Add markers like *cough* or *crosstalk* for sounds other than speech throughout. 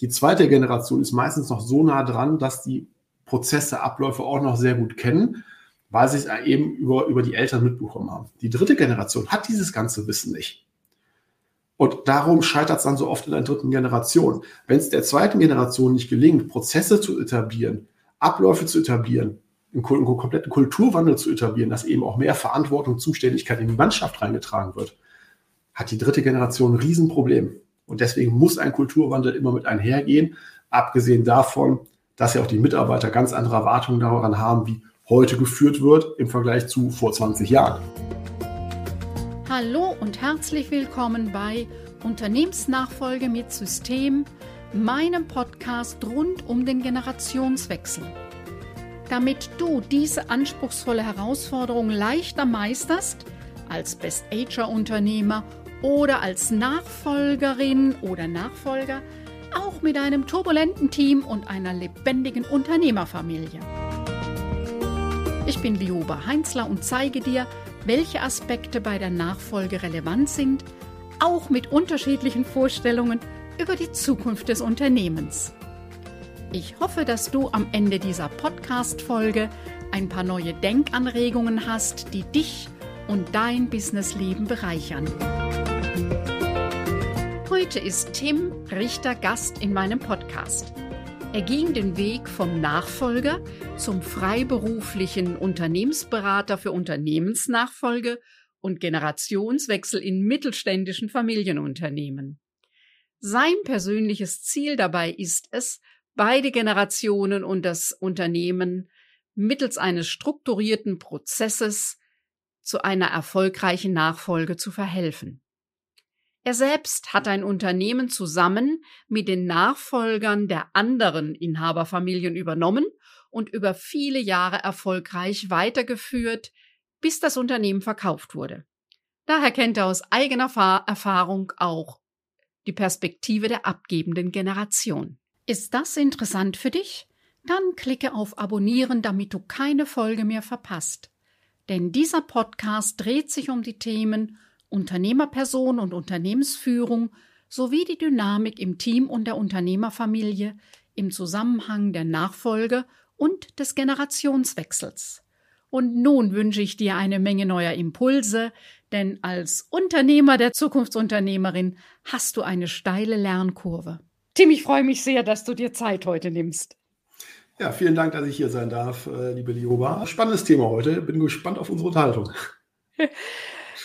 Die zweite Generation ist meistens noch so nah dran, dass die Prozesse, Abläufe auch noch sehr gut kennen, weil sie es eben über, über die Eltern mitbekommen haben. Die dritte Generation hat dieses ganze Wissen nicht. Und darum scheitert es dann so oft in der dritten Generation. Wenn es der zweiten Generation nicht gelingt, Prozesse zu etablieren, Abläufe zu etablieren, einen, einen kompletten Kulturwandel zu etablieren, dass eben auch mehr Verantwortung Zuständigkeit in die Mannschaft reingetragen wird, hat die dritte Generation ein Riesenproblem. Und deswegen muss ein Kulturwandel immer mit einhergehen, abgesehen davon, dass ja auch die Mitarbeiter ganz andere Erwartungen daran haben, wie heute geführt wird im Vergleich zu vor 20 Jahren. Hallo und herzlich willkommen bei Unternehmensnachfolge mit System, meinem Podcast rund um den Generationswechsel. Damit du diese anspruchsvolle Herausforderung leichter meisterst, als Best-Ager-Unternehmer oder als Nachfolgerin oder Nachfolger, auch mit einem turbulenten Team und einer lebendigen Unternehmerfamilie. Ich bin Lioba Heinzler und zeige dir, welche Aspekte bei der Nachfolge relevant sind, auch mit unterschiedlichen Vorstellungen über die Zukunft des Unternehmens. Ich hoffe, dass du am Ende dieser Podcast-Folge ein paar neue Denkanregungen hast, die dich und dein Businessleben bereichern. Heute ist Tim Richter Gast in meinem Podcast. Er ging den Weg vom Nachfolger zum freiberuflichen Unternehmensberater für Unternehmensnachfolge und Generationswechsel in mittelständischen Familienunternehmen. Sein persönliches Ziel dabei ist es, beide Generationen und das Unternehmen mittels eines strukturierten Prozesses zu einer erfolgreichen Nachfolge zu verhelfen. Er selbst hat ein Unternehmen zusammen mit den Nachfolgern der anderen Inhaberfamilien übernommen und über viele Jahre erfolgreich weitergeführt, bis das Unternehmen verkauft wurde. Daher kennt er aus eigener Erfahrung auch die Perspektive der abgebenden Generation. Ist das interessant für dich? Dann klicke auf Abonnieren, damit du keine Folge mehr verpasst. Denn dieser Podcast dreht sich um die Themen Unternehmerperson und Unternehmensführung sowie die Dynamik im Team und der Unternehmerfamilie im Zusammenhang der Nachfolge und des Generationswechsels. Und nun wünsche ich dir eine Menge neuer Impulse, denn als Unternehmer der Zukunftsunternehmerin hast du eine steile Lernkurve. Tim, ich freue mich sehr, dass du dir Zeit heute nimmst. Ja, vielen Dank, dass ich hier sein darf, äh, liebe Lioba. Spannendes Thema heute. Bin gespannt auf unsere Unterhaltung. *laughs*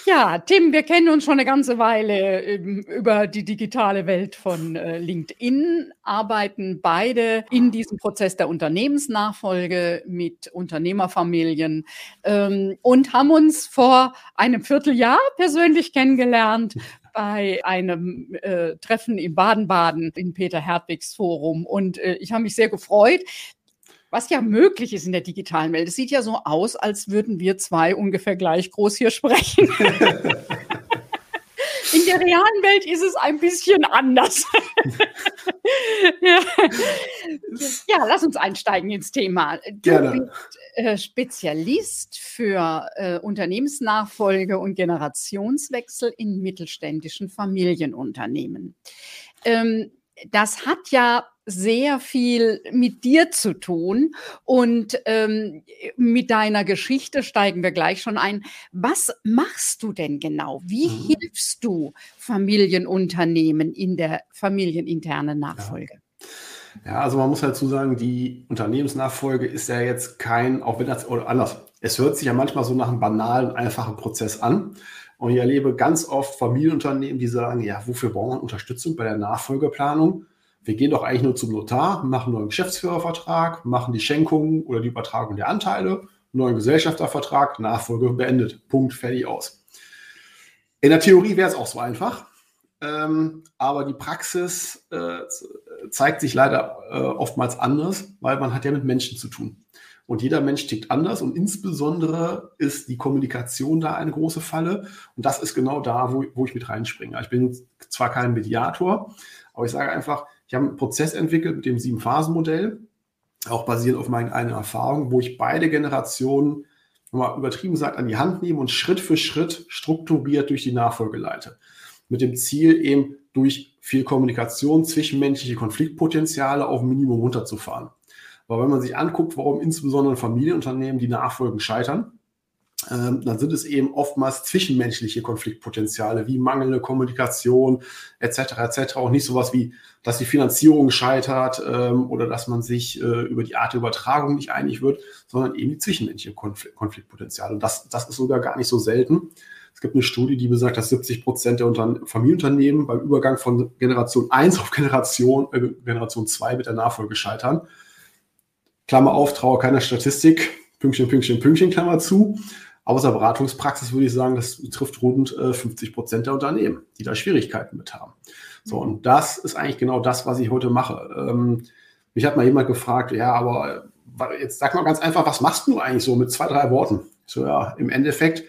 Ja, Tim, wir kennen uns schon eine ganze Weile ähm, über die digitale Welt von äh, LinkedIn, arbeiten beide in diesem Prozess der Unternehmensnachfolge mit Unternehmerfamilien ähm, und haben uns vor einem Vierteljahr persönlich kennengelernt bei einem äh, Treffen in Baden-Baden in Peter Hertwigs Forum. Und äh, ich habe mich sehr gefreut, was ja möglich ist in der digitalen Welt. Es sieht ja so aus, als würden wir zwei ungefähr gleich groß hier sprechen. *laughs* In der realen Welt ist es ein bisschen anders. *laughs* ja. ja. lass uns einsteigen ins Thema. Du Gerne. bist äh, Spezialist für äh, Unternehmensnachfolge und Generationswechsel in mittelständischen Familienunternehmen. Ähm, das hat ja sehr viel mit dir zu tun und ähm, mit deiner Geschichte steigen wir gleich schon ein. Was machst du denn genau? Wie mhm. hilfst du Familienunternehmen in der familieninternen Nachfolge? Ja. ja. also man muss dazu sagen, die Unternehmensnachfolge ist ja jetzt kein, auch wenn das, oder anders, es hört sich ja manchmal so nach einem banalen, einfachen Prozess an. Und ich erlebe ganz oft Familienunternehmen, die sagen, ja, wofür brauchen wir Unterstützung bei der Nachfolgeplanung? Wir gehen doch eigentlich nur zum Notar, machen einen Geschäftsführervertrag, machen die Schenkung oder die Übertragung der Anteile, neuen Gesellschaftervertrag, Nachfolge beendet. Punkt, fertig aus. In der Theorie wäre es auch so einfach, ähm, aber die Praxis äh, zeigt sich leider äh, oftmals anders, weil man hat ja mit Menschen zu tun. Und jeder Mensch tickt anders und insbesondere ist die Kommunikation da eine große Falle. Und das ist genau da, wo, wo ich mit reinspringe. Ich bin zwar kein Mediator, aber ich sage einfach, ich habe einen Prozess entwickelt mit dem Sieben-Phasen-Modell, auch basierend auf meinen eigenen Erfahrungen, wo ich beide Generationen, mal übertrieben gesagt, an die Hand nehme und Schritt für Schritt strukturiert durch die Nachfolge leite. Mit dem Ziel eben durch viel Kommunikation, zwischenmenschliche Konfliktpotenziale auf Minimum runterzufahren. Weil wenn man sich anguckt, warum insbesondere Familienunternehmen die Nachfolgen scheitern, ähm, dann sind es eben oftmals zwischenmenschliche Konfliktpotenziale wie mangelnde Kommunikation etc. etc. Auch nicht sowas wie, dass die Finanzierung scheitert ähm, oder dass man sich äh, über die Art der Übertragung nicht einig wird, sondern eben die zwischenmenschliche Konflikt Konfliktpotenziale. Und das, das ist sogar gar nicht so selten. Es gibt eine Studie, die besagt, dass 70 Prozent der Unter Familienunternehmen beim Übergang von Generation 1 auf Generation, äh, Generation 2 mit der Nachfolge scheitern. Klammer auf, Trauer keiner Statistik, Pünktchen, Pünktchen, Pünktchen, Klammer zu. Aus der Beratungspraxis würde ich sagen, das betrifft rund äh, 50 Prozent der Unternehmen, die da Schwierigkeiten mit haben. So, und das ist eigentlich genau das, was ich heute mache. Ähm, mich hat mal jemand gefragt, ja, aber äh, jetzt sag mal ganz einfach, was machst du eigentlich so mit zwei, drei Worten? So, ja, im Endeffekt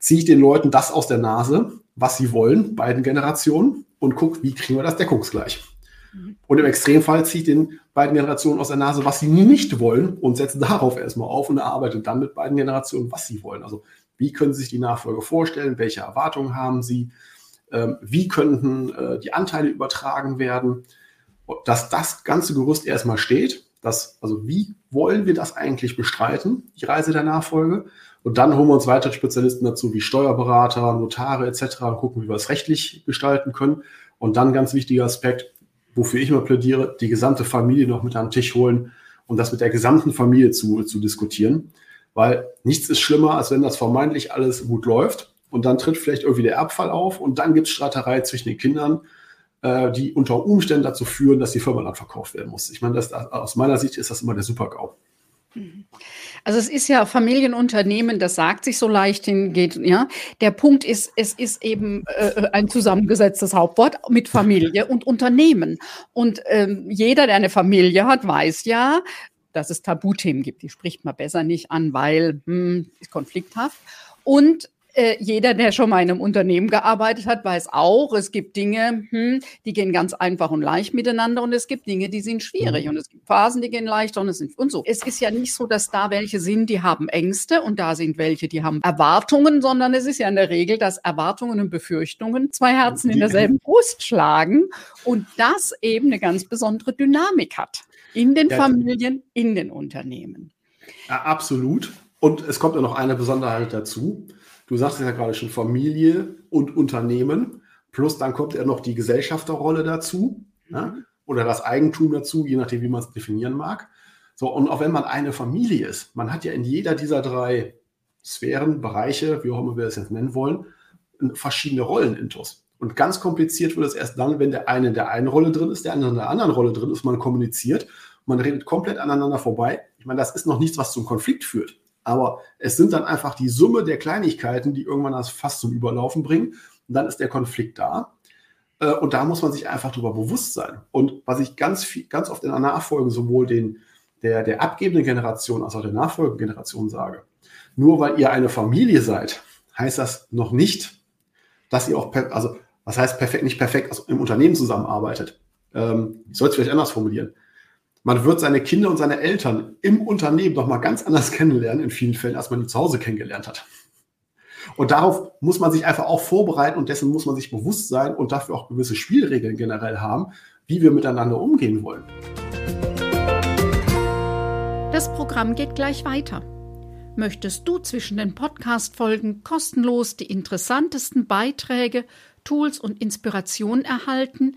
ziehe ich den Leuten das aus der Nase, was sie wollen, beiden Generationen, und gucke, wie kriegen wir das deckungsgleich. Mhm. Und im Extremfall ziehe ich den beiden Generationen aus der Nase, was sie nicht wollen und setze darauf erstmal auf und erarbeite dann mit beiden Generationen, was sie wollen. Also wie können sie sich die Nachfolge vorstellen, welche Erwartungen haben sie, ähm, wie könnten äh, die Anteile übertragen werden, dass das ganze Gerüst erstmal steht, dass, also wie wollen wir das eigentlich bestreiten, die Reise der Nachfolge. Und dann holen wir uns weitere Spezialisten dazu, wie Steuerberater, Notare etc. und gucken, wie wir es rechtlich gestalten können. Und dann ganz wichtiger Aspekt, wofür ich immer plädiere, die gesamte Familie noch mit an den Tisch holen und das mit der gesamten Familie zu, zu diskutieren. Weil nichts ist schlimmer, als wenn das vermeintlich alles gut läuft und dann tritt vielleicht irgendwie der Erbfall auf und dann gibt es Streiterei zwischen den Kindern, äh, die unter Umständen dazu führen, dass die Firma dann verkauft werden muss. Ich meine, aus meiner Sicht ist das immer der Super-GAU. Mhm. Also es ist ja Familienunternehmen, das sagt sich so leicht hingeht, ja. Der Punkt ist, es ist eben äh, ein zusammengesetztes Hauptwort mit Familie und Unternehmen. Und ähm, jeder, der eine Familie hat, weiß ja, dass es Tabuthemen gibt. Die spricht man besser nicht an, weil hm, ist konflikthaft. Und äh, jeder, der schon mal in einem Unternehmen gearbeitet hat, weiß auch, es gibt Dinge, hm, die gehen ganz einfach und leicht miteinander und es gibt Dinge, die sind schwierig mhm. und es gibt Phasen, die gehen leichter und es sind und so. Es ist ja nicht so, dass da welche sind, die haben Ängste und da sind welche, die haben Erwartungen, sondern es ist ja in der Regel, dass Erwartungen und Befürchtungen zwei Herzen in derselben *laughs* Brust schlagen und das eben eine ganz besondere Dynamik hat in den Familien, in den Unternehmen. Ja, absolut. Und es kommt ja noch eine Besonderheit dazu. Du sagst ja gerade schon Familie und Unternehmen. Plus dann kommt ja noch die Gesellschafterrolle dazu ne? oder das Eigentum dazu, je nachdem, wie man es definieren mag. So, und auch wenn man eine Familie ist, man hat ja in jeder dieser drei Sphären, Bereiche, wie auch immer wir das jetzt nennen wollen, verschiedene Rollen intus. Und ganz kompliziert wird es erst dann, wenn der eine in der einen Rolle drin ist, der andere in der anderen Rolle drin ist, man kommuniziert, man redet komplett aneinander vorbei. Ich meine, das ist noch nichts, was zum Konflikt führt. Aber es sind dann einfach die Summe der Kleinigkeiten, die irgendwann das fast zum Überlaufen bringen. Und dann ist der Konflikt da. Äh, und da muss man sich einfach darüber bewusst sein. Und was ich ganz, viel, ganz oft in der Nachfolge sowohl den, der, der abgebenden Generation als auch der nachfolgenden Generation sage, nur weil ihr eine Familie seid, heißt das noch nicht, dass ihr auch, also was heißt perfekt, nicht perfekt, also im Unternehmen zusammenarbeitet. Ähm, ich soll es vielleicht anders formulieren man wird seine Kinder und seine Eltern im Unternehmen noch mal ganz anders kennenlernen, in vielen Fällen, als man die zu Hause kennengelernt hat. Und darauf muss man sich einfach auch vorbereiten und dessen muss man sich bewusst sein und dafür auch gewisse Spielregeln generell haben, wie wir miteinander umgehen wollen. Das Programm geht gleich weiter. Möchtest du zwischen den Podcast-Folgen kostenlos die interessantesten Beiträge, Tools und Inspirationen erhalten,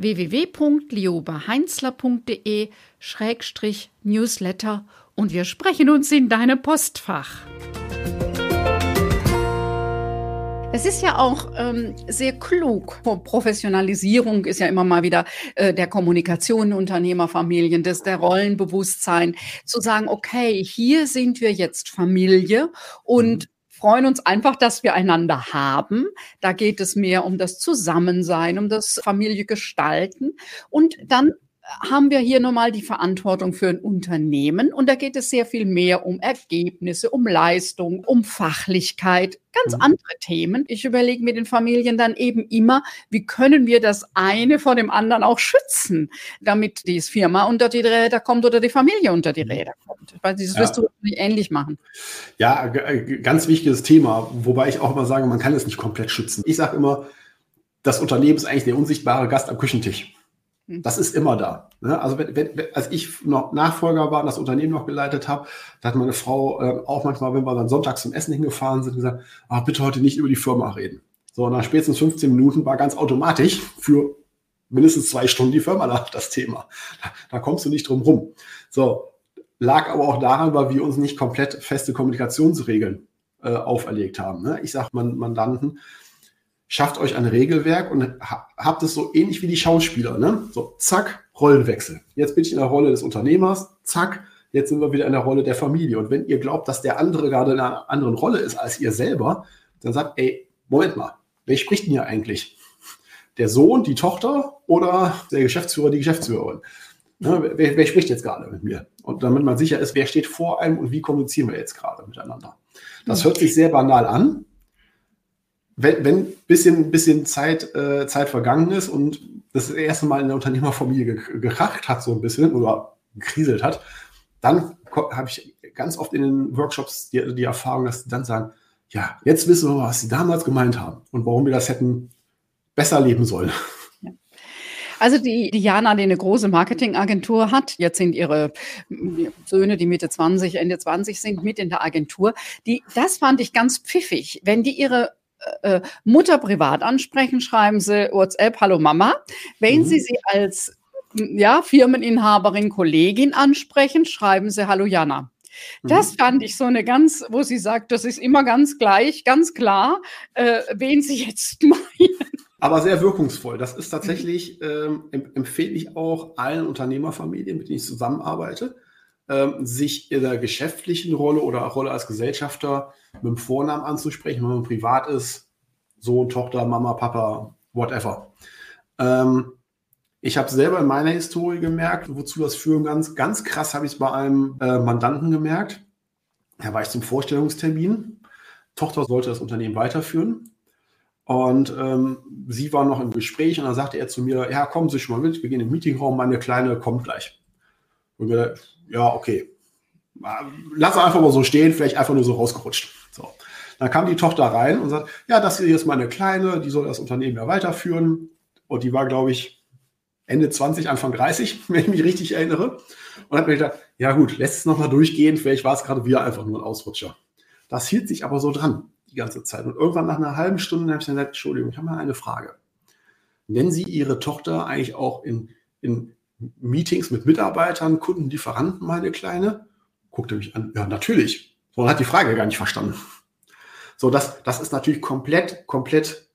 www.liobaheinzler.de-newsletter und wir sprechen uns in deinem Postfach. Es ist ja auch ähm, sehr klug. Professionalisierung ist ja immer mal wieder äh, der Kommunikation Unternehmerfamilien, das der Rollenbewusstsein, zu sagen, okay, hier sind wir jetzt Familie und mhm freuen uns einfach, dass wir einander haben. Da geht es mehr um das Zusammensein, um das Familie gestalten. Und dann haben wir hier nochmal die Verantwortung für ein Unternehmen und da geht es sehr viel mehr um Ergebnisse, um Leistung, um Fachlichkeit, ganz mhm. andere Themen. Ich überlege mit den Familien dann eben immer, wie können wir das eine vor dem anderen auch schützen, damit die Firma unter die Räder kommt oder die Familie unter die mhm. Räder kommt. Weil das wirst ja. du ähnlich machen. Ja, äh, ganz wichtiges Thema, wobei ich auch immer sage, man kann es nicht komplett schützen. Ich sage immer, das Unternehmen ist eigentlich der unsichtbare Gast am Küchentisch. Hm. Das ist immer da. Ne? Also wenn, wenn, als ich noch Nachfolger war und das Unternehmen noch geleitet habe, da hat meine Frau äh, auch manchmal, wenn wir dann sonntags zum Essen hingefahren sind, gesagt, ach, bitte heute nicht über die Firma reden. So, nach spätestens 15 Minuten war ganz automatisch für mindestens zwei Stunden die Firma da, das Thema. Da, da kommst du nicht drum rum. So, lag aber auch daran, weil wir uns nicht komplett feste Kommunikationsregeln äh, auferlegt haben. Ne? Ich sage man, Mandanten, schafft euch ein Regelwerk und habt es so ähnlich wie die Schauspieler. Ne? So, zack, Rollenwechsel. Jetzt bin ich in der Rolle des Unternehmers, zack, jetzt sind wir wieder in der Rolle der Familie. Und wenn ihr glaubt, dass der andere gerade in einer anderen Rolle ist als ihr selber, dann sagt, ey, Moment mal, wer spricht denn hier eigentlich? Der Sohn, die Tochter oder der Geschäftsführer, die Geschäftsführerin? Ne, wer, wer, spricht jetzt gerade mit mir? Und damit man sicher ist, wer steht vor einem und wie kommunizieren wir jetzt gerade miteinander? Das hört sich sehr banal an, wenn, wenn bisschen, bisschen Zeit, äh, Zeit vergangen ist und das erste Mal in der Unternehmerfamilie gekracht hat, so ein bisschen oder gekriselt hat, dann habe ich ganz oft in den Workshops die, die Erfahrung, dass sie dann sagen, ja, jetzt wissen wir, was sie damals gemeint haben und warum wir das hätten besser leben sollen. Also die Diana, die eine große Marketingagentur hat, jetzt sind ihre Söhne, die Mitte 20, Ende 20 sind, mit in der Agentur. Die, das fand ich ganz pfiffig. Wenn die ihre äh, Mutter privat ansprechen, schreiben Sie WhatsApp, hallo Mama. Wenn mhm. Sie sie als ja, Firmeninhaberin, Kollegin ansprechen, schreiben Sie hallo Jana. Das mhm. fand ich so eine ganz, wo sie sagt, das ist immer ganz gleich, ganz klar, äh, wen sie jetzt *laughs* meinen. Aber sehr wirkungsvoll. Das ist tatsächlich, ähm, empfehle ich auch allen Unternehmerfamilien, mit denen ich zusammenarbeite, ähm, sich in der geschäftlichen Rolle oder Rolle als Gesellschafter mit dem Vornamen anzusprechen, wenn man privat ist, Sohn, Tochter, Mama, Papa, whatever. Ähm, ich habe selber in meiner Historie gemerkt, wozu das führen ganz, ganz krass habe ich es bei einem äh, Mandanten gemerkt. Da war ich zum Vorstellungstermin. Tochter sollte das Unternehmen weiterführen. Und ähm, sie war noch im Gespräch und dann sagte er zu mir, ja, kommen Sie schon mal mit, wir gehen im Meetingraum, meine Kleine kommt gleich. Und wir, ja, okay. Lass einfach mal so stehen, vielleicht einfach nur so rausgerutscht. So. Dann kam die Tochter rein und sagt, ja, das hier ist meine Kleine, die soll das Unternehmen ja weiterführen. Und die war, glaube ich, Ende 20, Anfang 30, *laughs* wenn ich mich richtig erinnere. Und hat mir gedacht, ja gut, lässt es nochmal durchgehen, vielleicht war es gerade wieder einfach nur ein Ausrutscher. Das hielt sich aber so dran, die ganze Zeit. Und irgendwann nach einer halben Stunde habe ich gesagt, Entschuldigung, ich habe mal eine Frage. Nennen Sie Ihre Tochter eigentlich auch in, in Meetings mit Mitarbeitern, Kunden, Lieferanten, meine Kleine? Guckte mich an, ja, natürlich. So, hat die Frage gar nicht verstanden. So, das, das ist natürlich komplett, komplett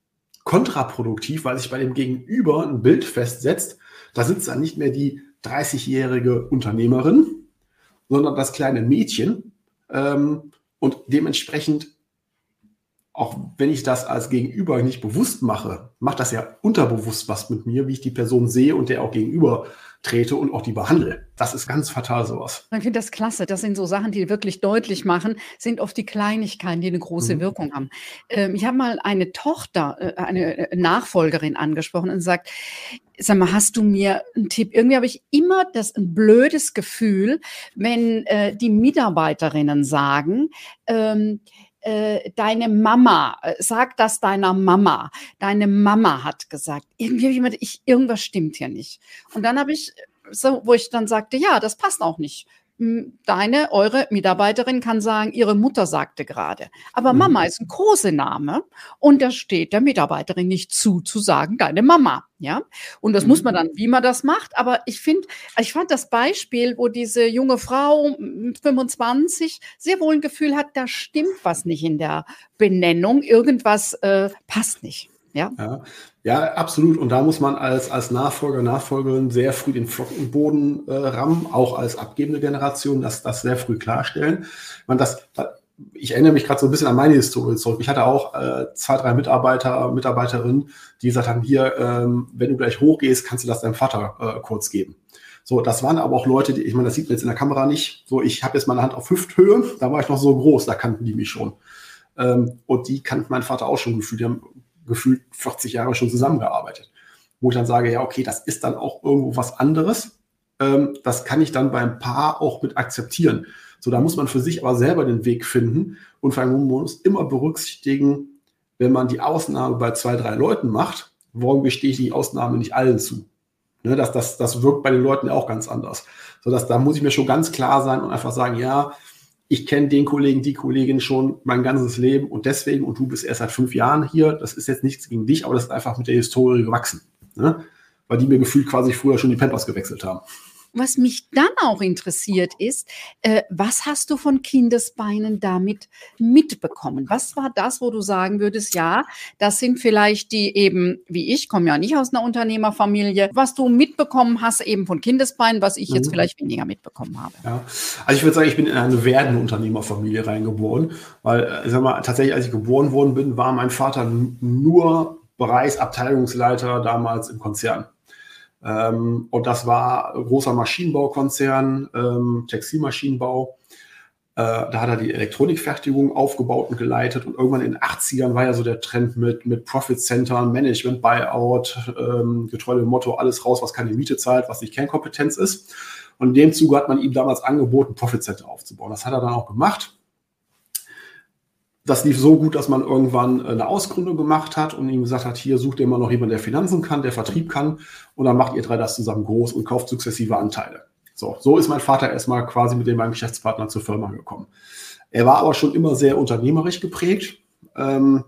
kontraproduktiv, weil sich bei dem Gegenüber ein Bild festsetzt. Da sitzt dann nicht mehr die 30-jährige Unternehmerin, sondern das kleine Mädchen. Ähm, und dementsprechend auch wenn ich das als Gegenüber nicht bewusst mache, macht das ja unterbewusst was mit mir, wie ich die Person sehe und der auch gegenüber trete und auch die behandle. Das ist ganz fatal sowas. Ich finde das klasse. Das sind so Sachen, die wirklich deutlich machen, sind oft die Kleinigkeiten, die eine große mhm. Wirkung haben. Ähm, ich habe mal eine Tochter, äh, eine äh, Nachfolgerin angesprochen und sagt, sag mal, hast du mir einen Tipp? Irgendwie habe ich immer das ein blödes Gefühl, wenn äh, die Mitarbeiterinnen sagen, ähm, äh, deine Mama, äh, sag das deiner Mama. Deine Mama hat gesagt, irgendwie jemand, ich, irgendwas stimmt hier nicht. Und dann habe ich so, wo ich dann sagte, ja, das passt auch nicht deine, eure Mitarbeiterin kann sagen, ihre Mutter sagte gerade. Aber mhm. Mama ist ein Kosename und da steht der Mitarbeiterin nicht zu, zu sagen, deine Mama. Ja, und das mhm. muss man dann, wie man das macht. Aber ich finde, ich fand das Beispiel, wo diese junge Frau 25 sehr wohl ein Gefühl hat, da stimmt was nicht in der Benennung, irgendwas äh, passt nicht. Ja? ja? Ja, absolut. Und da muss man als, als Nachfolger, Nachfolgerin sehr früh den Flockenboden äh, rammen, auch als abgebende Generation, das, das sehr früh klarstellen. Man das, ich erinnere mich gerade so ein bisschen an meine Historie zurück. Ich hatte auch äh, zwei, drei Mitarbeiter, Mitarbeiterinnen, die gesagt haben, hier, ähm, wenn du gleich hochgehst, kannst du das deinem Vater äh, kurz geben. So, das waren aber auch Leute, die, ich meine, das sieht man jetzt in der Kamera nicht. So, ich habe jetzt meine Hand auf Hüfthöhe, da war ich noch so groß, da kannten die mich schon. Ähm, und die kannten mein Vater auch schon gefühlt, die haben gefühlt 40 Jahre schon zusammengearbeitet. Wo ich dann sage, ja, okay, das ist dann auch irgendwo was anderes. Ähm, das kann ich dann beim Paar auch mit akzeptieren. So, da muss man für sich aber selber den Weg finden und vor allem man muss immer berücksichtigen, wenn man die Ausnahme bei zwei, drei Leuten macht, warum gestehe ich die Ausnahme nicht allen zu? Ne, das, das, das wirkt bei den Leuten auch ganz anders. So dass da muss ich mir schon ganz klar sein und einfach sagen, ja, ich kenne den Kollegen, die Kollegin schon mein ganzes Leben und deswegen, und du bist erst seit fünf Jahren hier, das ist jetzt nichts gegen dich, aber das ist einfach mit der Historie gewachsen. Ne? Weil die mir gefühlt quasi früher schon die Pampers gewechselt haben. Was mich dann auch interessiert ist, äh, was hast du von Kindesbeinen damit mitbekommen? Was war das, wo du sagen würdest, ja, das sind vielleicht die eben, wie ich, komme ja nicht aus einer Unternehmerfamilie, was du mitbekommen hast eben von Kindesbeinen, was ich mhm. jetzt vielleicht weniger mitbekommen habe. Ja, also ich würde sagen, ich bin in eine werdende Unternehmerfamilie reingeboren, weil, äh, sag mal, tatsächlich, als ich geboren worden bin, war mein Vater nur Bereichsabteilungsleiter damals im Konzern. Ähm, und das war großer Maschinenbaukonzern, ähm, Textilmaschinenbau. Äh, da hat er die Elektronikfertigung aufgebaut und geleitet. Und irgendwann in den 80ern war ja so der Trend mit, mit Profit Centern, Management, Buyout, ähm, getreu dem Motto, alles raus, was keine Miete zahlt, was nicht Kernkompetenz ist. Und in dem Zuge hat man ihm damals angeboten, Profit Center aufzubauen. Das hat er dann auch gemacht das lief so gut, dass man irgendwann eine Ausgründung gemacht hat und ihm gesagt hat, hier sucht ihr mal noch jemanden, der Finanzen kann, der Vertrieb kann und dann macht ihr drei das zusammen groß und kauft sukzessive Anteile. So, so ist mein Vater erstmal quasi mit dem meinem Geschäftspartner zur Firma gekommen. Er war aber schon immer sehr unternehmerisch geprägt. Ähm,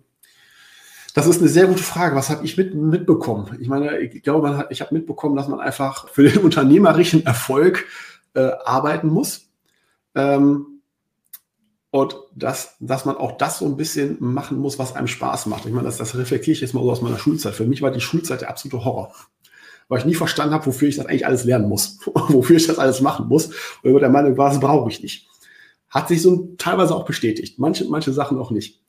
das ist eine sehr gute Frage. Was habe ich mit, mitbekommen? Ich meine, ich glaube, hat, ich habe mitbekommen, dass man einfach für den *laughs* unternehmerischen Erfolg äh, arbeiten muss. Ähm, und dass, dass man auch das so ein bisschen machen muss, was einem Spaß macht. Ich meine, das, das reflektiere ich jetzt mal so aus meiner Schulzeit. Für mich war die Schulzeit der absolute Horror. Weil ich nie verstanden habe, wofür ich das eigentlich alles lernen muss, *laughs* wofür ich das alles machen muss. Und über der Meinung war, das brauche ich nicht. Hat sich so teilweise auch bestätigt. Manche, manche Sachen auch nicht.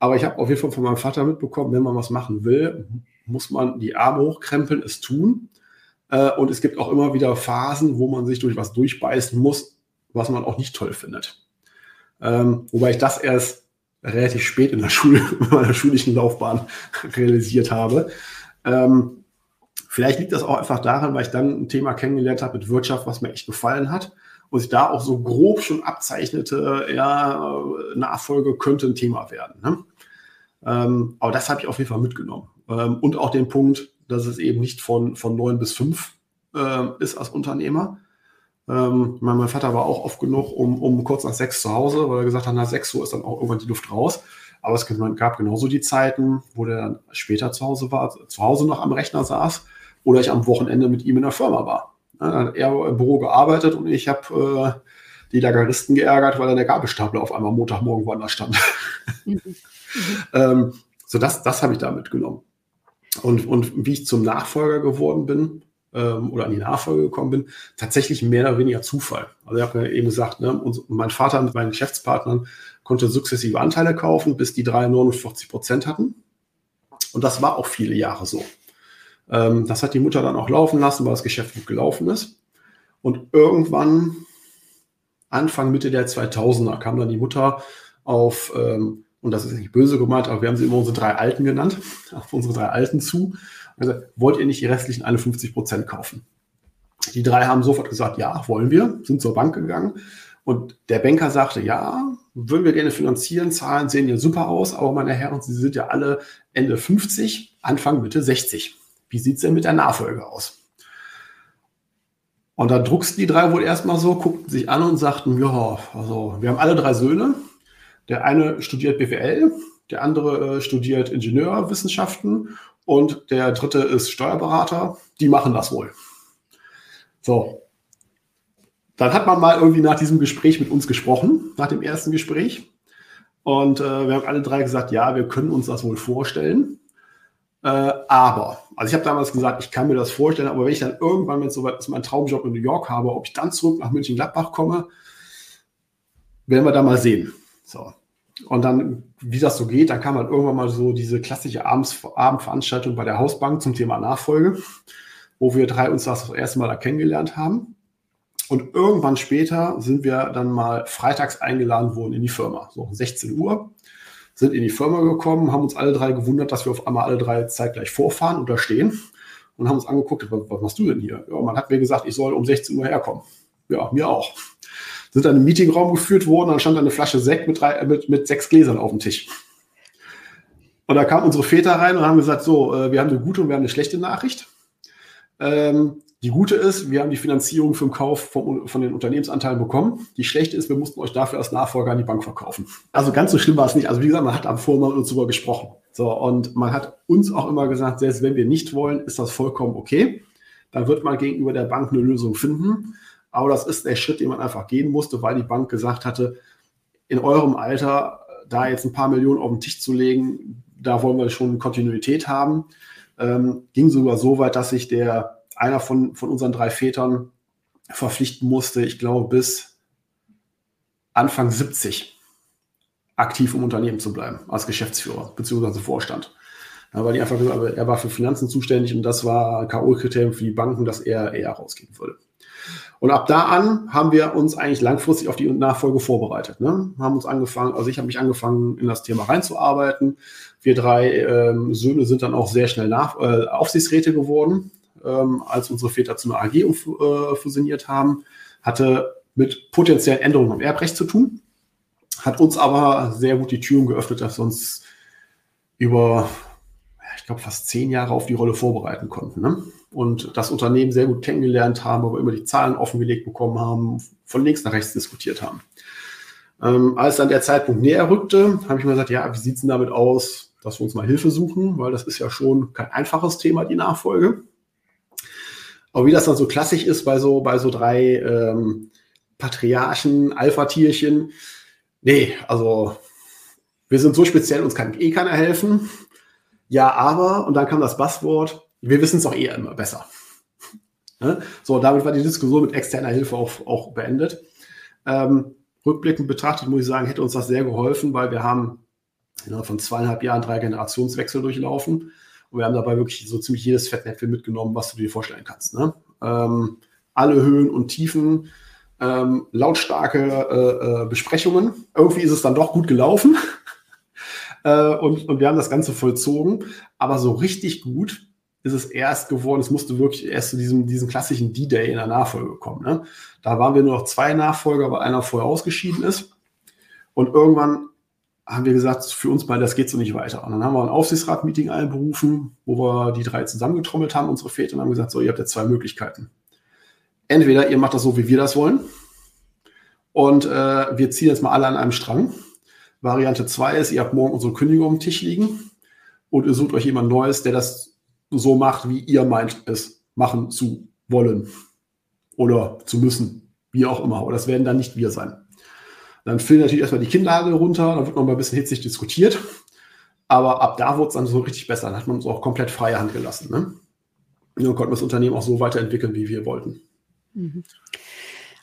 Aber ich habe auf jeden Fall von meinem Vater mitbekommen, wenn man was machen will, muss man die Arme hochkrempeln, es tun. Äh, und es gibt auch immer wieder Phasen, wo man sich durch was durchbeißen muss, was man auch nicht toll findet. Ähm, wobei ich das erst relativ spät in der Schule, *laughs* in meiner schulischen Laufbahn *laughs* realisiert habe. Ähm, vielleicht liegt das auch einfach daran, weil ich dann ein Thema kennengelernt habe mit Wirtschaft, was mir echt gefallen hat. Und sich da auch so grob schon abzeichnete, ja, Nachfolge könnte ein Thema werden. Ne? Ähm, aber das habe ich auf jeden Fall mitgenommen. Ähm, und auch den Punkt, dass es eben nicht von, von neun bis fünf äh, ist als Unternehmer, ähm, mein, mein, Vater war auch oft genug um, um kurz nach sechs zu Hause, weil er gesagt hat, nach sechs Uhr ist dann auch irgendwann die Luft raus. Aber es gab genauso die Zeiten, wo der dann später zu Hause war, zu Hause noch am Rechner saß oder ich am Wochenende mit ihm in der Firma war. Ja, dann hat er im Büro gearbeitet und ich habe äh, die Lageristen geärgert, weil dann der Gabelstapler auf einmal Montagmorgen woanders stand. Mhm. *laughs* ähm, so das, das habe ich da mitgenommen. Und, und wie ich zum Nachfolger geworden bin, ähm, oder an die Nachfolge gekommen bin, tatsächlich mehr oder weniger Zufall. Also ich habe eben gesagt, ne, und mein Vater mit meinen Geschäftspartnern konnte sukzessive Anteile kaufen, bis die 49 Prozent hatten. Und das war auch viele Jahre so. Ähm, das hat die Mutter dann auch laufen lassen, weil das Geschäft gut gelaufen ist. Und irgendwann, Anfang, Mitte der 2000er, kam dann die Mutter auf, ähm, und das ist nicht böse gemeint, aber wir haben sie immer unsere drei Alten genannt, *laughs* auf unsere drei Alten zu also, wollt ihr nicht die restlichen 51 Prozent kaufen? Die drei haben sofort gesagt, ja, wollen wir, sind zur Bank gegangen. Und der Banker sagte, ja, würden wir gerne finanzieren, Zahlen sehen ja super aus, aber meine Herren, Sie sind ja alle Ende 50, Anfang Mitte 60. Wie sieht es denn mit der Nachfolge aus? Und da drucksten die drei wohl erstmal so, guckten sich an und sagten, ja, also wir haben alle drei Söhne. Der eine studiert BWL, der andere äh, studiert Ingenieurwissenschaften und der dritte ist Steuerberater. Die machen das wohl. So. Dann hat man mal irgendwie nach diesem Gespräch mit uns gesprochen, nach dem ersten Gespräch. Und äh, wir haben alle drei gesagt, ja, wir können uns das wohl vorstellen. Äh, aber, also ich habe damals gesagt, ich kann mir das vorstellen, aber wenn ich dann irgendwann, wenn es soweit ist, meinen Traumjob in New York habe, ob ich dann zurück nach München-Gladbach komme, werden wir da mal sehen. So. Und dann, wie das so geht, dann kam halt irgendwann mal so diese klassische Abends, Abendveranstaltung bei der Hausbank zum Thema Nachfolge, wo wir drei uns das, das erste Mal da kennengelernt haben. Und irgendwann später sind wir dann mal freitags eingeladen worden in die Firma, so 16 Uhr, sind in die Firma gekommen, haben uns alle drei gewundert, dass wir auf einmal alle drei zeitgleich vorfahren da stehen und haben uns angeguckt, was, was machst du denn hier? Ja, man hat mir gesagt, ich soll um 16 Uhr herkommen. Ja, mir auch sind dann im Meetingraum geführt worden, dann stand eine Flasche Sekt mit, drei, mit, mit sechs Gläsern auf dem Tisch. Und da kamen unsere Väter rein und haben gesagt, so, äh, wir haben eine gute und wir haben eine schlechte Nachricht. Ähm, die gute ist, wir haben die Finanzierung für den Kauf vom, von den Unternehmensanteilen bekommen. Die schlechte ist, wir mussten euch dafür als Nachfolger an die Bank verkaufen. Also ganz so schlimm war es nicht. Also wie gesagt, man hat am Vormal uns darüber gesprochen. So, und man hat uns auch immer gesagt, selbst wenn wir nicht wollen, ist das vollkommen okay. Dann wird man gegenüber der Bank eine Lösung finden. Aber das ist der Schritt, den man einfach gehen musste, weil die Bank gesagt hatte, in eurem Alter da jetzt ein paar Millionen auf den Tisch zu legen, da wollen wir schon Kontinuität haben. Ähm, ging sogar so weit, dass sich der einer von, von unseren drei Vätern verpflichten musste, ich glaube, bis Anfang 70 aktiv im Unternehmen zu bleiben, als Geschäftsführer bzw. Vorstand. Ja, weil die einfach gesagt, er war für Finanzen zuständig und das war K.O.-Kriterium für die Banken, dass er eher rausgehen würde. Und ab da an haben wir uns eigentlich langfristig auf die Nachfolge vorbereitet. Ne? Haben uns angefangen, also ich habe mich angefangen, in das Thema reinzuarbeiten. Wir drei ähm, Söhne sind dann auch sehr schnell nach, äh, Aufsichtsräte geworden, ähm, als unsere Väter zu einer AG äh, fusioniert haben. Hatte mit potenziellen Änderungen am Erbrecht zu tun, hat uns aber sehr gut die Türen geöffnet, dass wir uns über, ich glaube, fast zehn Jahre auf die Rolle vorbereiten konnten. Ne? Und das Unternehmen sehr gut kennengelernt haben, aber immer die Zahlen offengelegt bekommen haben, von links nach rechts diskutiert haben. Ähm, als dann der Zeitpunkt näher rückte, habe ich mir gesagt, ja, wie sieht es denn damit aus, dass wir uns mal Hilfe suchen, weil das ist ja schon kein einfaches Thema, die Nachfolge. Aber wie das dann so klassisch ist bei so, bei so drei ähm, Patriarchen, Alpha-Tierchen, nee, also wir sind so speziell, uns kann eh keiner helfen. Ja, aber, und dann kam das Passwort, wir wissen es auch eher immer besser. Ne? So, damit war die Diskussion mit externer Hilfe auch, auch beendet. Ähm, rückblickend betrachtet muss ich sagen, hätte uns das sehr geholfen, weil wir haben ja, von zweieinhalb Jahren drei Generationswechsel durchlaufen und wir haben dabei wirklich so ziemlich jedes Fettnäpfchen mitgenommen, was du dir vorstellen kannst. Ne? Ähm, alle Höhen und Tiefen, ähm, lautstarke äh, äh, Besprechungen. Irgendwie ist es dann doch gut gelaufen *laughs* äh, und, und wir haben das Ganze vollzogen, aber so richtig gut ist es erst geworden, es musste wirklich erst zu diesem, diesem klassischen D-Day in der Nachfolge kommen. Ne? Da waren wir nur noch zwei Nachfolger, weil einer vorher ausgeschieden ist. Und irgendwann haben wir gesagt, für uns beide, das geht so nicht weiter. Und dann haben wir ein Aufsichtsrat-Meeting einberufen, wo wir die drei zusammengetrommelt haben, unsere Väter, und haben gesagt, so, ihr habt jetzt zwei Möglichkeiten. Entweder ihr macht das so, wie wir das wollen, und äh, wir ziehen jetzt mal alle an einem Strang. Variante zwei ist, ihr habt morgen unsere Kündigung am Tisch liegen und ihr sucht euch jemand Neues, der das so macht, wie ihr meint, es machen zu wollen oder zu müssen, wie auch immer. Aber das werden dann nicht wir sein. Dann füllen natürlich erstmal die Kinnlage runter, dann wird noch mal ein bisschen hitzig diskutiert. Aber ab da wurde es dann so richtig besser. Dann hat man uns auch komplett freie Hand gelassen. Ne? Und dann konnten wir das Unternehmen auch so weiterentwickeln, wie wir wollten. Mhm.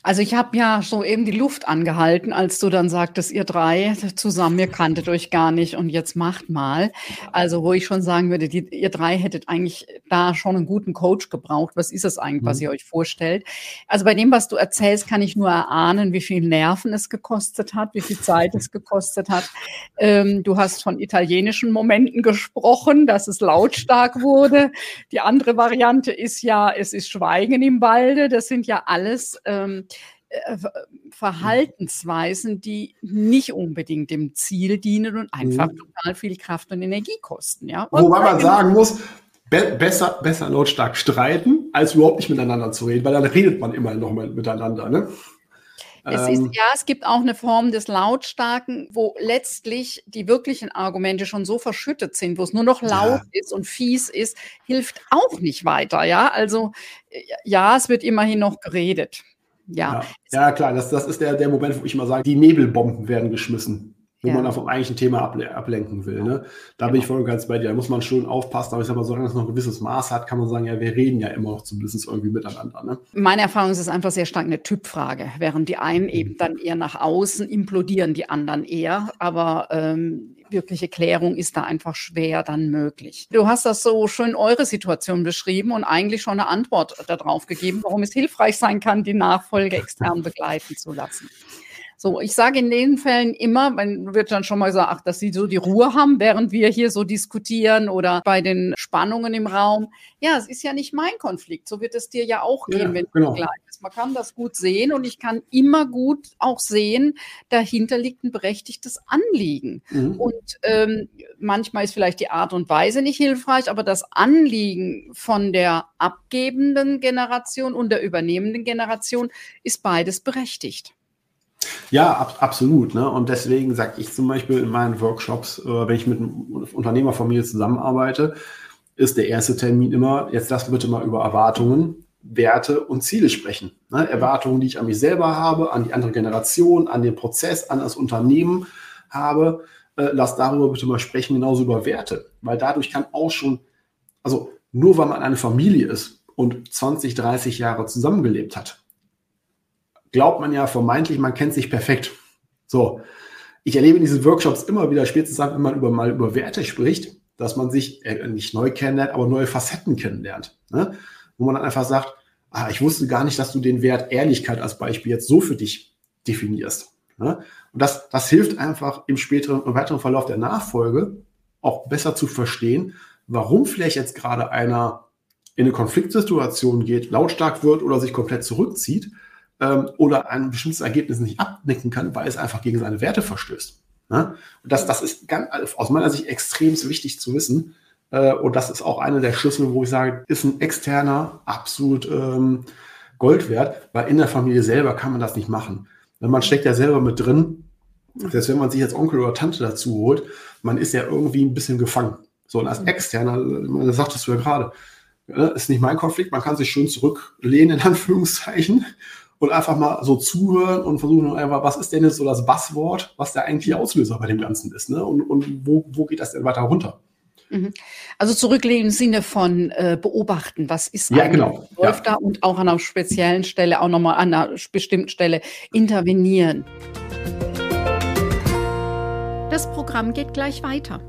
Also ich habe ja so eben die Luft angehalten, als du dann sagtest, ihr drei zusammen, ihr kanntet euch gar nicht und jetzt macht mal. Also wo ich schon sagen würde, die, ihr drei hättet eigentlich da schon einen guten Coach gebraucht. Was ist es eigentlich, was mhm. ihr euch vorstellt? Also bei dem, was du erzählst, kann ich nur erahnen, wie viel Nerven es gekostet hat, wie viel Zeit es gekostet hat. Ähm, du hast von italienischen Momenten gesprochen, dass es lautstark wurde. Die andere Variante ist ja, es ist Schweigen im Walde. Das sind ja alles ähm, äh, Verhaltensweisen, die nicht unbedingt dem Ziel dienen und einfach mhm. total viel Kraft und Energie kosten. Ja? Und Wobei man sagen muss, be besser, besser lautstark streiten, als überhaupt nicht miteinander zu reden, weil dann redet man immer noch mal miteinander. Ne? Es ist, ähm. ja, es gibt auch eine Form des Lautstarken, wo letztlich die wirklichen Argumente schon so verschüttet sind, wo es nur noch laut ja. ist und fies ist, hilft auch nicht weiter. Ja, also äh, ja, es wird immerhin noch geredet. Ja. Ja, ja klar, das, das ist der, der Moment, wo ich immer sage, die Nebelbomben werden geschmissen. wo ja. man auf vom eigentlichen Thema ablenken will. Ne? Da bin ich voll und ganz bei dir. Da muss man schon aufpassen. Aber ich sag mal, solange es noch ein gewisses Maß hat, kann man sagen, ja, wir reden ja immer noch zumindest irgendwie miteinander. Ne? Meine Erfahrung ist es einfach sehr stark eine Typfrage. Während die einen eben mhm. dann eher nach außen implodieren, die anderen eher. Aber ähm, wirkliche Klärung ist da einfach schwer dann möglich. Du hast das so schön eure Situation beschrieben und eigentlich schon eine Antwort darauf gegeben, warum es hilfreich sein kann, die Nachfolge extern begleiten zu lassen. So, ich sage in den Fällen immer, man wird dann schon mal gesagt, ach, dass sie so die Ruhe haben, während wir hier so diskutieren oder bei den Spannungen im Raum. Ja, es ist ja nicht mein Konflikt. So wird es dir ja auch gehen, ja, wenn genau. du begleitest. Man kann das gut sehen und ich kann immer gut auch sehen, dahinter liegt ein berechtigtes Anliegen. Mhm. Und ähm, manchmal ist vielleicht die Art und Weise nicht hilfreich, aber das Anliegen von der abgebenden Generation und der übernehmenden Generation ist beides berechtigt. Ja, ab, absolut. Ne? Und deswegen sage ich zum Beispiel in meinen Workshops, äh, wenn ich mit einem Unternehmerfamilie zusammenarbeite, ist der erste Termin immer, jetzt lass bitte mal über Erwartungen, Werte und Ziele sprechen. Ne? Erwartungen, die ich an mich selber habe, an die andere Generation, an den Prozess, an das Unternehmen habe. Äh, lass darüber bitte mal sprechen, genauso über Werte. Weil dadurch kann auch schon, also nur weil man eine Familie ist und 20, 30 Jahre zusammengelebt hat, glaubt man ja vermeintlich, man kennt sich perfekt. So, ich erlebe in diesen Workshops immer wieder spätestens, wenn man über, mal über Werte spricht, dass man sich äh, nicht neu kennenlernt, aber neue Facetten kennenlernt. Ne? Wo man dann einfach sagt, ah, ich wusste gar nicht, dass du den Wert Ehrlichkeit als Beispiel jetzt so für dich definierst. Ne? Und das, das hilft einfach im späteren, im weiteren Verlauf der Nachfolge auch besser zu verstehen, warum vielleicht jetzt gerade einer in eine Konfliktsituation geht, lautstark wird oder sich komplett zurückzieht ähm, oder ein bestimmtes Ergebnis nicht abnicken kann, weil es einfach gegen seine Werte verstößt. Ne? Und das, das ist ganz, aus meiner Sicht extrem wichtig zu wissen. Äh, und das ist auch eine der Schlüssel, wo ich sage, ist ein externer absolut ähm, Gold wert, weil in der Familie selber kann man das nicht machen. Man steckt ja selber mit drin. Selbst wenn man sich jetzt Onkel oder Tante dazu holt, man ist ja irgendwie ein bisschen gefangen. So, und als mhm. Externer, das sagtest du ja gerade, ne, ist nicht mein Konflikt, man kann sich schön zurücklehnen, in Anführungszeichen, und einfach mal so zuhören und versuchen einfach, was ist denn jetzt so das Basswort, was der eigentliche Auslöser bei dem Ganzen ist, ne? Und, und wo, wo geht das denn weiter runter? Mhm. Also zurücklegen im Sinne von äh, beobachten, was ist ja, genau. läuft ja. da und auch an einer speziellen Stelle, auch nochmal an einer bestimmten Stelle intervenieren. Das Programm geht gleich weiter.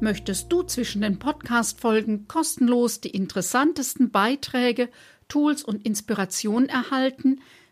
Möchtest du zwischen den Podcast-Folgen kostenlos die interessantesten Beiträge Tools und Inspirationen erhalten,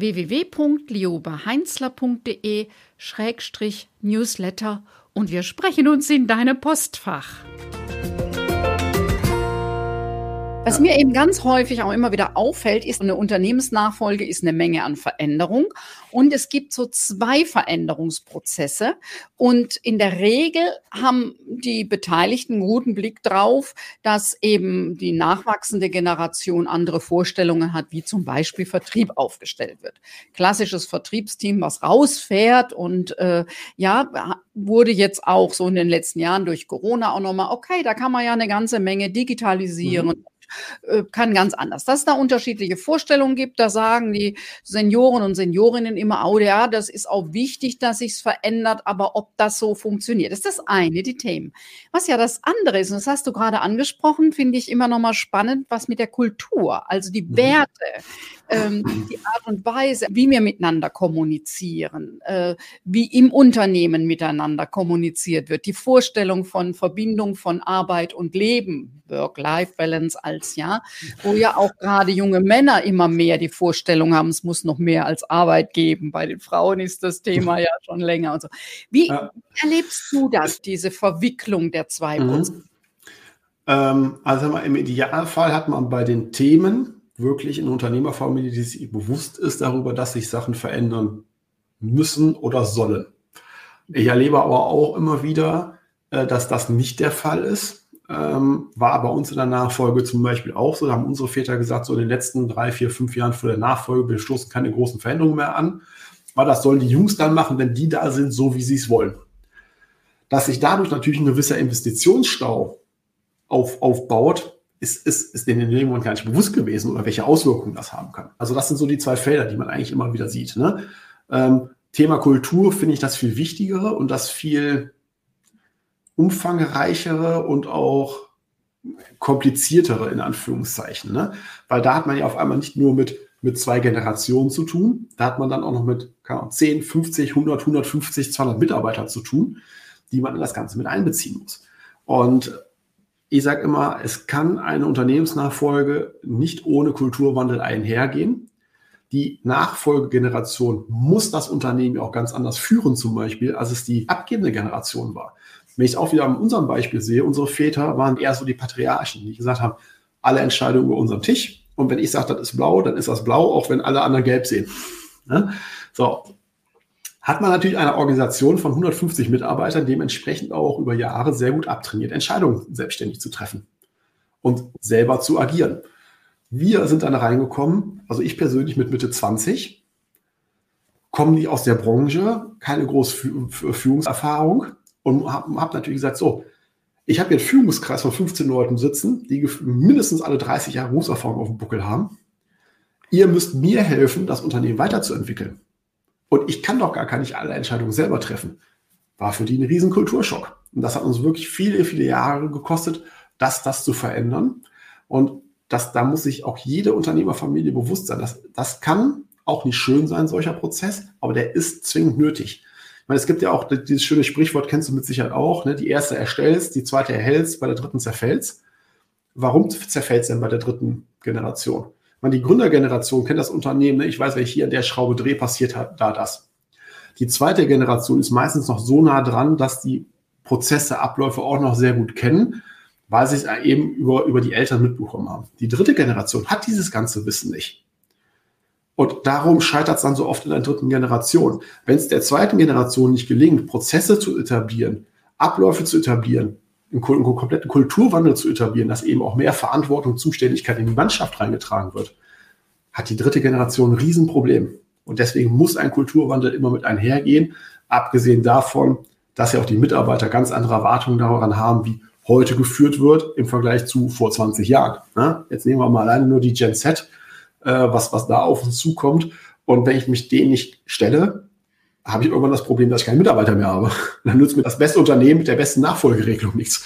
www.liobeheinzler.de-newsletter und wir sprechen uns in deinem Postfach. Was mir eben ganz häufig auch immer wieder auffällt, ist, eine Unternehmensnachfolge ist eine Menge an Veränderung. Und es gibt so zwei Veränderungsprozesse. Und in der Regel haben die Beteiligten einen guten Blick drauf, dass eben die nachwachsende Generation andere Vorstellungen hat, wie zum Beispiel Vertrieb aufgestellt wird. Klassisches Vertriebsteam, was rausfährt und äh, ja, wurde jetzt auch so in den letzten Jahren durch Corona auch nochmal, okay, da kann man ja eine ganze Menge digitalisieren. Mhm kann ganz anders. Dass es da unterschiedliche Vorstellungen gibt, da sagen die Senioren und Seniorinnen immer, oh ja, das ist auch wichtig, dass sich's verändert, aber ob das so funktioniert, ist das eine, die Themen. Was ja das andere ist, und das hast du gerade angesprochen, finde ich immer noch mal spannend, was mit der Kultur, also die mhm. Werte, ähm, *laughs* die Art und Weise, wie wir miteinander kommunizieren, äh, wie im Unternehmen miteinander kommuniziert wird, die Vorstellung von Verbindung von Arbeit und Leben, Work-Life-Balance als ja, wo ja auch gerade junge Männer immer mehr die Vorstellung haben, es muss noch mehr als Arbeit geben. Bei den Frauen ist das Thema ja schon länger und so. Wie ja. erlebst du das, diese Verwicklung der zwei mhm. Ähm, also im Idealfall hat man bei den Themen wirklich eine Unternehmerfamilie, die sich bewusst ist darüber, dass sich Sachen verändern müssen oder sollen. Ich erlebe aber auch immer wieder, äh, dass das nicht der Fall ist. Ähm, war bei uns in der Nachfolge zum Beispiel auch so. Da haben unsere Väter gesagt, so in den letzten drei, vier, fünf Jahren vor der Nachfolge, wir stoßen keine großen Veränderungen mehr an. Aber das sollen die Jungs dann machen, wenn die da sind, so wie sie es wollen. Dass sich dadurch natürlich ein gewisser Investitionsstau auf, aufbaut, ist, ist, ist denen in dem Moment gar nicht bewusst gewesen oder welche Auswirkungen das haben kann. Also das sind so die zwei Felder, die man eigentlich immer wieder sieht. Ne? Ähm, Thema Kultur finde ich das viel wichtigere und das viel umfangreichere und auch kompliziertere in Anführungszeichen. Ne? Weil da hat man ja auf einmal nicht nur mit, mit zwei Generationen zu tun, da hat man dann auch noch mit Ahnung, 10, 50, 100, 150, 200 Mitarbeitern zu tun, die man in das Ganze mit einbeziehen muss. Und ich sage immer, es kann eine Unternehmensnachfolge nicht ohne Kulturwandel einhergehen. Die Nachfolgegeneration muss das Unternehmen auch ganz anders führen, zum Beispiel, als es die abgebende Generation war. Wenn ich es auch wieder an unserem Beispiel sehe, unsere Väter waren eher so die Patriarchen, die gesagt haben, alle Entscheidungen über unseren Tisch. Und wenn ich sage, das ist blau, dann ist das blau, auch wenn alle anderen gelb sehen. Ne? So. Hat man natürlich eine Organisation von 150 Mitarbeitern dementsprechend auch über Jahre sehr gut abtrainiert, Entscheidungen selbstständig zu treffen und selber zu agieren. Wir sind dann reingekommen, also ich persönlich mit Mitte 20, kommen die aus der Branche, keine große Führungserfahrung, und habe hab natürlich gesagt, so, ich habe hier einen Führungskreis von 15 Leuten sitzen, die mindestens alle 30 Jahre Berufserfahrung auf dem Buckel haben. Ihr müsst mir helfen, das Unternehmen weiterzuentwickeln. Und ich kann doch gar nicht alle Entscheidungen selber treffen. War für die ein riesen Kulturschock. Und das hat uns wirklich viele, viele Jahre gekostet, das, das zu verändern. Und das, da muss sich auch jede Unternehmerfamilie bewusst sein. Das, das kann auch nicht schön sein, solcher Prozess, aber der ist zwingend nötig meine, es gibt ja auch dieses schöne Sprichwort, kennst du mit Sicherheit auch, ne? die erste erstellst, die zweite erhältst, bei der dritten zerfällst. Warum zerfällt es denn bei der dritten Generation? Meine, die Gründergeneration kennt das Unternehmen, ne? ich weiß, wenn ich hier an der Schraube drehe, passiert hat da das. Die zweite Generation ist meistens noch so nah dran, dass die Prozesse, Abläufe auch noch sehr gut kennen, weil sie es eben über, über die Eltern mitbekommen haben. Die dritte Generation hat dieses ganze Wissen nicht. Und darum scheitert es dann so oft in der dritten Generation. Wenn es der zweiten Generation nicht gelingt, Prozesse zu etablieren, Abläufe zu etablieren, einen, kompletten Kulturwandel zu etablieren, dass eben auch mehr Verantwortung, Zuständigkeit in die Mannschaft reingetragen wird, hat die dritte Generation ein Riesenproblem. Und deswegen muss ein Kulturwandel immer mit einhergehen, abgesehen davon, dass ja auch die Mitarbeiter ganz andere Erwartungen daran haben, wie heute geführt wird im Vergleich zu vor 20 Jahren. Jetzt nehmen wir mal alleine nur die Gen Z äh, was, was da auf uns zukommt. Und wenn ich mich dem nicht stelle, habe ich irgendwann das Problem, dass ich keinen Mitarbeiter mehr habe. *laughs* Dann nützt mir das beste Unternehmen mit der besten Nachfolgeregelung nichts.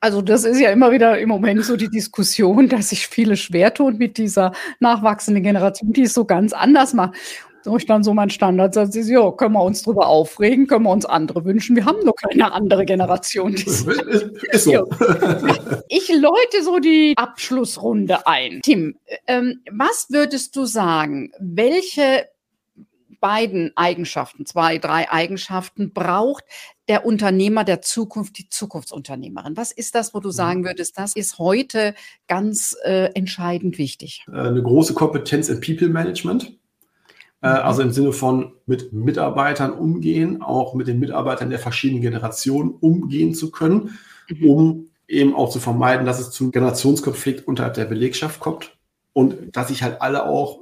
Also das ist ja immer wieder im Moment so die Diskussion, *laughs* dass sich viele schwer tun mit dieser nachwachsenden Generation, die es so ganz anders macht. Wo ich dann so mein Standardsatz ist, ja, können wir uns drüber aufregen, können wir uns andere wünschen. Wir haben noch keine andere Generation. *laughs* ist so. ich läute so die Abschlussrunde ein. Tim, ähm, was würdest du sagen, welche beiden Eigenschaften, zwei, drei Eigenschaften braucht der Unternehmer der Zukunft, die Zukunftsunternehmerin? Was ist das, wo du mhm. sagen würdest, das ist heute ganz äh, entscheidend wichtig? Äh, eine große Kompetenz im People Management. Äh, also im Sinne von mit Mitarbeitern umgehen, auch mit den Mitarbeitern der verschiedenen Generationen umgehen zu können, mhm. um eben auch zu vermeiden, dass es zum Generationskonflikt unterhalb der Belegschaft kommt und dass ich halt alle auch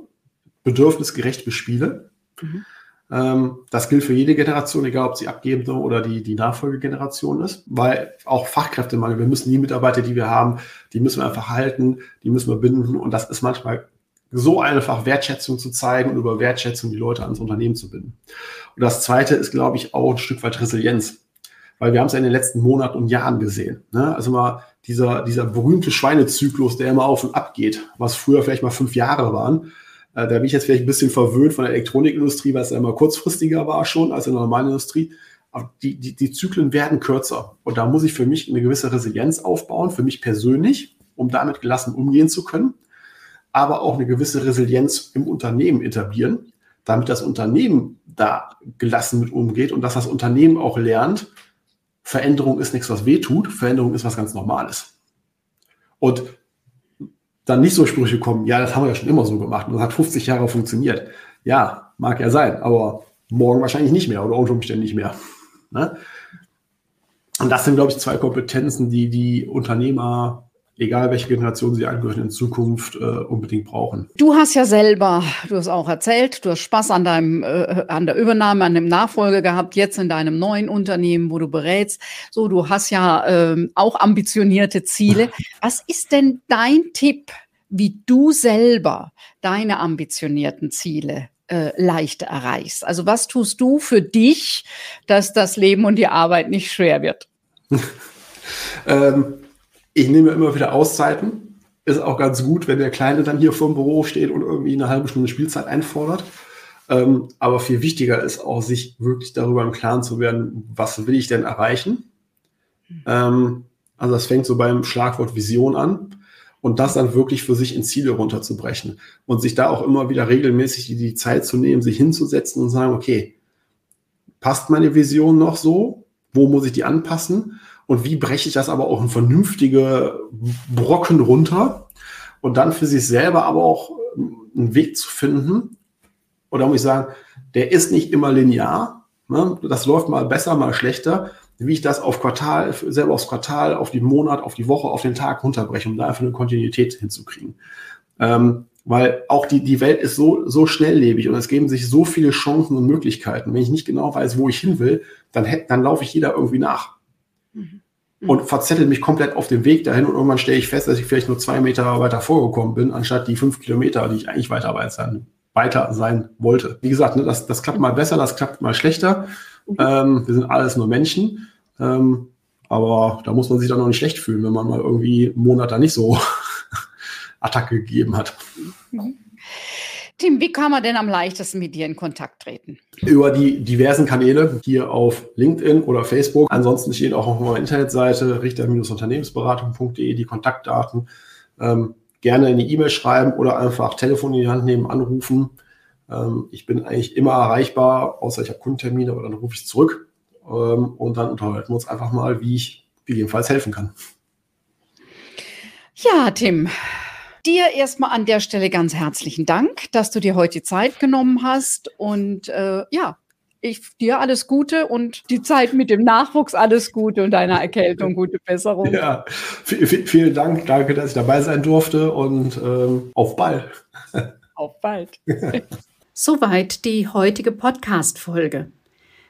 bedürfnisgerecht bespiele. Mhm. Ähm, das gilt für jede Generation, egal ob sie abgebende oder die, die Nachfolgegeneration ist, weil auch Fachkräftemangel, wir müssen die Mitarbeiter, die wir haben, die müssen wir einfach halten, die müssen wir binden und das ist manchmal so einfach Wertschätzung zu zeigen und über Wertschätzung die Leute ans Unternehmen zu binden. Und das Zweite ist, glaube ich, auch ein Stück weit Resilienz, weil wir haben es ja in den letzten Monaten und Jahren gesehen. Ne? Also mal dieser, dieser berühmte Schweinezyklus, der immer auf und ab geht, was früher vielleicht mal fünf Jahre waren. Äh, da bin ich jetzt vielleicht ein bisschen verwöhnt von der Elektronikindustrie, weil es ja immer kurzfristiger war schon als in der normalen Industrie. Aber die, die, die Zyklen werden kürzer. Und da muss ich für mich eine gewisse Resilienz aufbauen, für mich persönlich, um damit gelassen umgehen zu können aber auch eine gewisse Resilienz im Unternehmen etablieren, damit das Unternehmen da gelassen mit umgeht und dass das Unternehmen auch lernt, Veränderung ist nichts, was weh tut, Veränderung ist was ganz Normales. Und dann nicht so Sprüche kommen, ja, das haben wir ja schon immer so gemacht und das hat 50 Jahre funktioniert. Ja, mag ja sein, aber morgen wahrscheinlich nicht mehr oder unter Umständen nicht mehr. Ne? Und das sind, glaube ich, zwei Kompetenzen, die die Unternehmer egal welche Generation sie angehören, in Zukunft äh, unbedingt brauchen. Du hast ja selber, du hast auch erzählt, du hast Spaß an deinem, äh, an der Übernahme, an dem Nachfolge gehabt, jetzt in deinem neuen Unternehmen, wo du berätst. So, du hast ja ähm, auch ambitionierte Ziele. *laughs* Was ist denn dein Tipp, wie du selber deine ambitionierten Ziele äh, leicht erreichst? Also was tust du für dich, dass das Leben und die Arbeit nicht schwer wird? *laughs* ähm, ich nehme immer wieder Auszeiten. Ist auch ganz gut, wenn der Kleine dann hier vor dem Büro steht und irgendwie eine halbe Stunde Spielzeit einfordert. Ähm, aber viel wichtiger ist auch, sich wirklich darüber im Klaren zu werden, was will ich denn erreichen? Ähm, also das fängt so beim Schlagwort Vision an und das dann wirklich für sich in Ziele runterzubrechen und sich da auch immer wieder regelmäßig die, die Zeit zu nehmen, sich hinzusetzen und sagen, okay, passt meine Vision noch so? Wo muss ich die anpassen? Und wie breche ich das aber auch in vernünftige Brocken runter und dann für sich selber aber auch einen Weg zu finden. Oder muss ich sagen, der ist nicht immer linear. Ne? Das läuft mal besser, mal schlechter. Wie ich das auf Quartal, selber aufs Quartal, auf den Monat, auf die Woche, auf den Tag runterbreche, um da einfach eine Kontinuität hinzukriegen. Ähm, weil auch die, die Welt ist so, so schnelllebig und es geben sich so viele Chancen und Möglichkeiten. Wenn ich nicht genau weiß, wo ich hin will, dann, dann laufe ich jeder irgendwie nach. Mhm. Und verzettel mich komplett auf dem Weg dahin und irgendwann stelle ich fest, dass ich vielleicht nur zwei Meter weiter vorgekommen bin, anstatt die fünf Kilometer, die ich eigentlich weiter sein, weiter sein wollte. Wie gesagt, ne, das, das klappt mal besser, das klappt mal schlechter. Mhm. Ähm, wir sind alles nur Menschen. Ähm, aber da muss man sich dann auch nicht schlecht fühlen, wenn man mal irgendwie einen Monat da nicht so *laughs* Attacke gegeben hat. Mhm. Tim, wie kann man denn am leichtesten mit dir in Kontakt treten? Über die diversen Kanäle hier auf LinkedIn oder Facebook. Ansonsten steht auch auf meiner Internetseite richter-unternehmensberatung.de die Kontaktdaten. Ähm, gerne eine E-Mail schreiben oder einfach Telefon in die Hand nehmen, anrufen. Ähm, ich bin eigentlich immer erreichbar, außer ich habe Kundentermine, aber dann rufe ich zurück. Ähm, und dann unterhalten wir uns einfach mal, wie ich gegebenenfalls helfen kann. Ja, Tim, dir erstmal an der Stelle ganz herzlichen Dank, dass du dir heute Zeit genommen hast. Und äh, ja, ich dir alles Gute und die Zeit mit dem Nachwuchs alles Gute und deiner Erkältung *laughs* gute Besserung. Ja, vielen Dank. Danke, dass ich dabei sein durfte und ähm, auf bald. *laughs* Auf bald. *laughs* Soweit die heutige Podcast-Folge.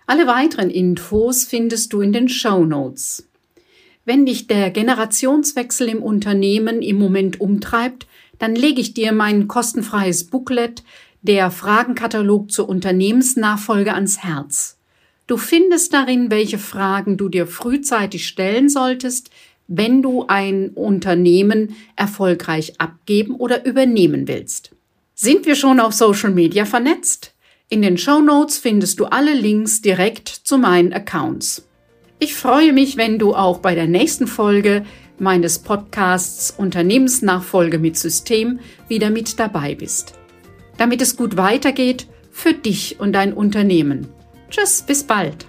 Alle weiteren Infos findest du in den Show Notes. Wenn dich der Generationswechsel im Unternehmen im Moment umtreibt, dann lege ich dir mein kostenfreies Booklet, der Fragenkatalog zur Unternehmensnachfolge ans Herz. Du findest darin, welche Fragen du dir frühzeitig stellen solltest, wenn du ein Unternehmen erfolgreich abgeben oder übernehmen willst. Sind wir schon auf Social Media vernetzt? In den Show Notes findest du alle Links direkt zu meinen Accounts. Ich freue mich, wenn du auch bei der nächsten Folge meines Podcasts Unternehmensnachfolge mit System wieder mit dabei bist. Damit es gut weitergeht für dich und dein Unternehmen. Tschüss, bis bald.